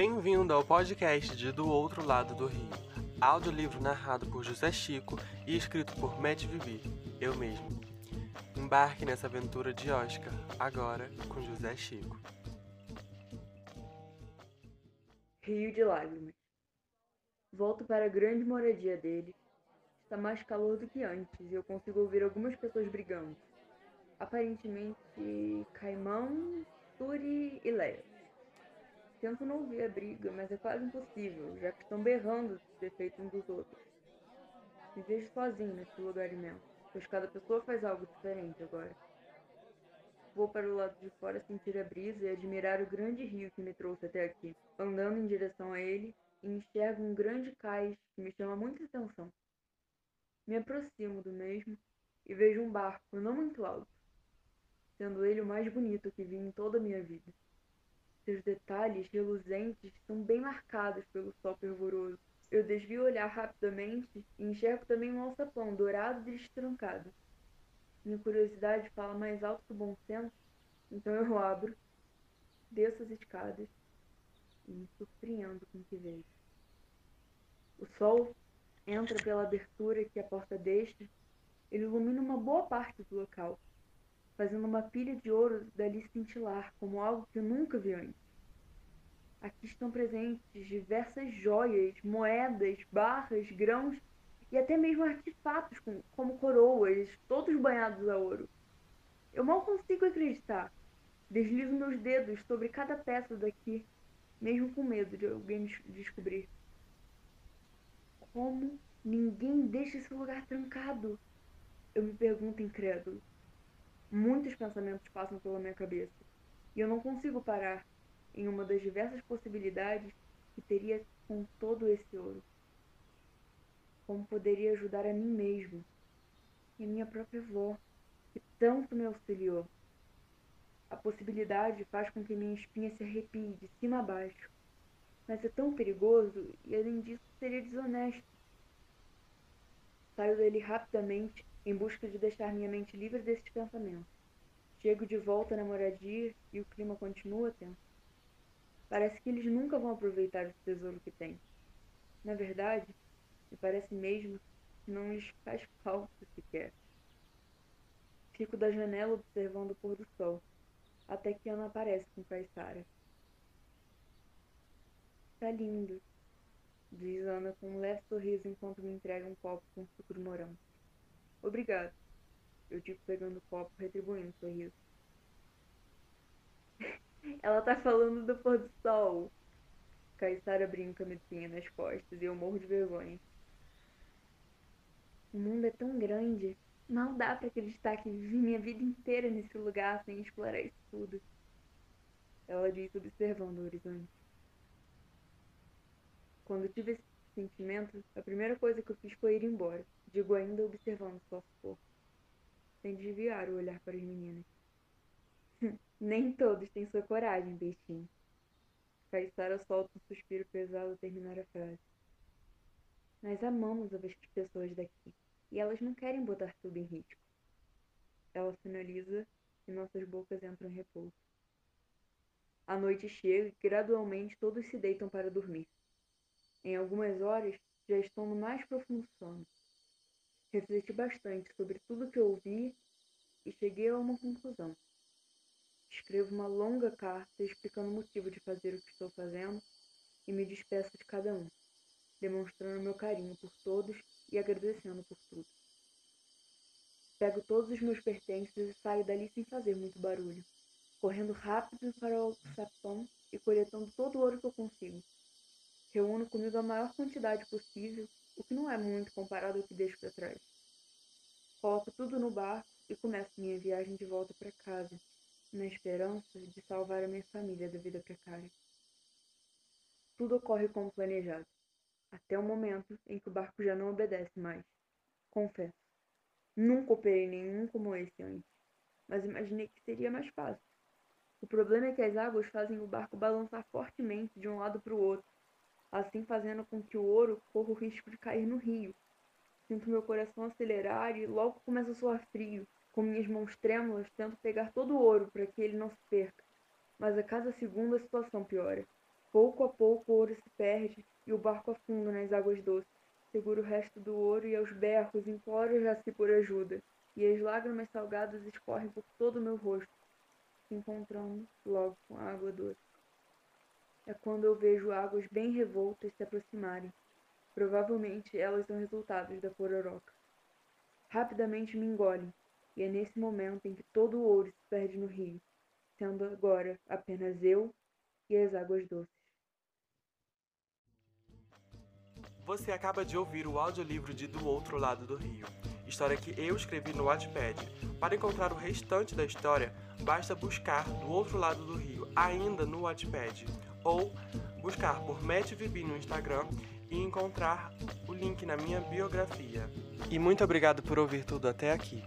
Bem-vindo ao podcast de Do Outro Lado do Rio, audiolivro narrado por José Chico e escrito por Matt Vivi, eu mesmo. Embarque nessa aventura de Oscar, agora com José Chico. Rio de Lágrimas. Volto para a grande moradia dele. Está mais calor do que antes e eu consigo ouvir algumas pessoas brigando. Aparentemente, Caimão, Turi e Leia. Tento não ouvir a briga, mas é quase impossível, já que estão berrando os defeitos uns dos outros. Me vejo sozinho nesse lugar imenso, pois cada pessoa faz algo diferente agora. Vou para o lado de fora sentir a brisa e admirar o grande rio que me trouxe até aqui. Andando em direção a ele, enxergo um grande cais que me chama muita atenção. Me aproximo do mesmo e vejo um barco não muito alto, sendo ele o mais bonito que vi em toda a minha vida. Seus detalhes reluzentes são bem marcados pelo sol fervoroso. Eu desvio o olhar rapidamente e enxergo também um alçapão dourado e destrancado. Minha curiosidade fala mais alto que o bom senso, então eu abro, desço as escadas e me surpreendo com o que vejo. O sol entra pela abertura que a porta deixa, ele ilumina uma boa parte do local fazendo uma pilha de ouro dali cintilar como algo que eu nunca vi antes. Aqui estão presentes diversas joias, moedas, barras, grãos e até mesmo artefatos como coroas, todos banhados a ouro. Eu mal consigo acreditar. Deslizo meus dedos sobre cada peça daqui, mesmo com medo de alguém descobrir. Como ninguém deixa esse lugar trancado? Eu me pergunto incrédulo. Muitos pensamentos passam pela minha cabeça e eu não consigo parar em uma das diversas possibilidades que teria com todo esse ouro. Como poderia ajudar a mim mesmo e a minha própria avó, que tanto me auxiliou. A possibilidade faz com que minha espinha se arrepie de cima a baixo, mas é tão perigoso e, além disso, seria desonesto. Saio dele rapidamente em busca de deixar minha mente livre desses pensamentos. Chego de volta na moradia e o clima continua tenso. Parece que eles nunca vão aproveitar o tesouro que têm. Na verdade, me parece mesmo que não lhes faz falta sequer. Fico da janela observando o pôr do sol, até que Ana aparece com Caissara. Tá lindo, diz Ana com um leve sorriso enquanto me entrega um copo com suco de morango. Obrigado. Eu digo pegando o copo, retribuindo o sorriso. Ela tá falando do pôr do sol. Caissara brinca me nas costas e eu morro de vergonha. O mundo é tão grande. Mal dá para acreditar que vivi minha vida inteira nesse lugar sem explorar isso tudo. Ela diz observando o horizonte. Quando tive esse sentimento, a primeira coisa que eu fiz foi ir embora. Digo ainda observando sua corpo, sem desviar o olhar para as meninas. Nem todos têm sua coragem, bestinho. Caissara solta um suspiro pesado ao terminar a frase. Nós amamos as pessoas daqui, e elas não querem botar tudo em risco. Ela finaliza e nossas bocas entram em repouso. A noite chega e gradualmente todos se deitam para dormir. Em algumas horas já estão no mais profundo sono. Refleti bastante sobre tudo que ouvi e cheguei a uma conclusão. Escrevo uma longa carta explicando o motivo de fazer o que estou fazendo e me despeço de cada um, demonstrando meu carinho por todos e agradecendo por tudo. Pego todos os meus pertences e saio dali sem fazer muito barulho, correndo rápido para o sapão e coletando todo o ouro que eu consigo. Reúno comigo a maior quantidade possível o que não é muito comparado ao que deixo para trás. Coloco tudo no barco e começo minha viagem de volta para casa, na esperança de salvar a minha família da vida precária. Tudo ocorre como planejado, até o momento em que o barco já não obedece mais. Confesso, nunca operei nenhum como esse antes, mas imaginei que seria mais fácil. O problema é que as águas fazem o barco balançar fortemente de um lado para o outro, assim fazendo com que o ouro corra o risco de cair no rio. Sinto meu coração acelerar e logo começa a soar frio. Com minhas mãos trêmulas, tento pegar todo o ouro para que ele não se perca. Mas a cada segundo a situação piora. Pouco a pouco o ouro se perde e o barco afunda nas águas doces. Seguro o resto do ouro e aos berros imploro Jaci por ajuda, e as lágrimas salgadas escorrem por todo o meu rosto, se encontrando logo com a água doce. É quando eu vejo águas bem revoltas se aproximarem. Provavelmente elas são resultados da pororoca. Rapidamente me engolem, e é nesse momento em que todo o ouro se perde no rio, sendo agora apenas eu e as águas doces. Você acaba de ouvir o audiolivro de Do Outro Lado do Rio, história que eu escrevi no Wattpad. Para encontrar o restante da história, basta buscar Do Outro Lado do Rio ainda no Wattpad ou buscar por Matt Vibi no Instagram e encontrar o link na minha biografia. E muito obrigado por ouvir tudo até aqui.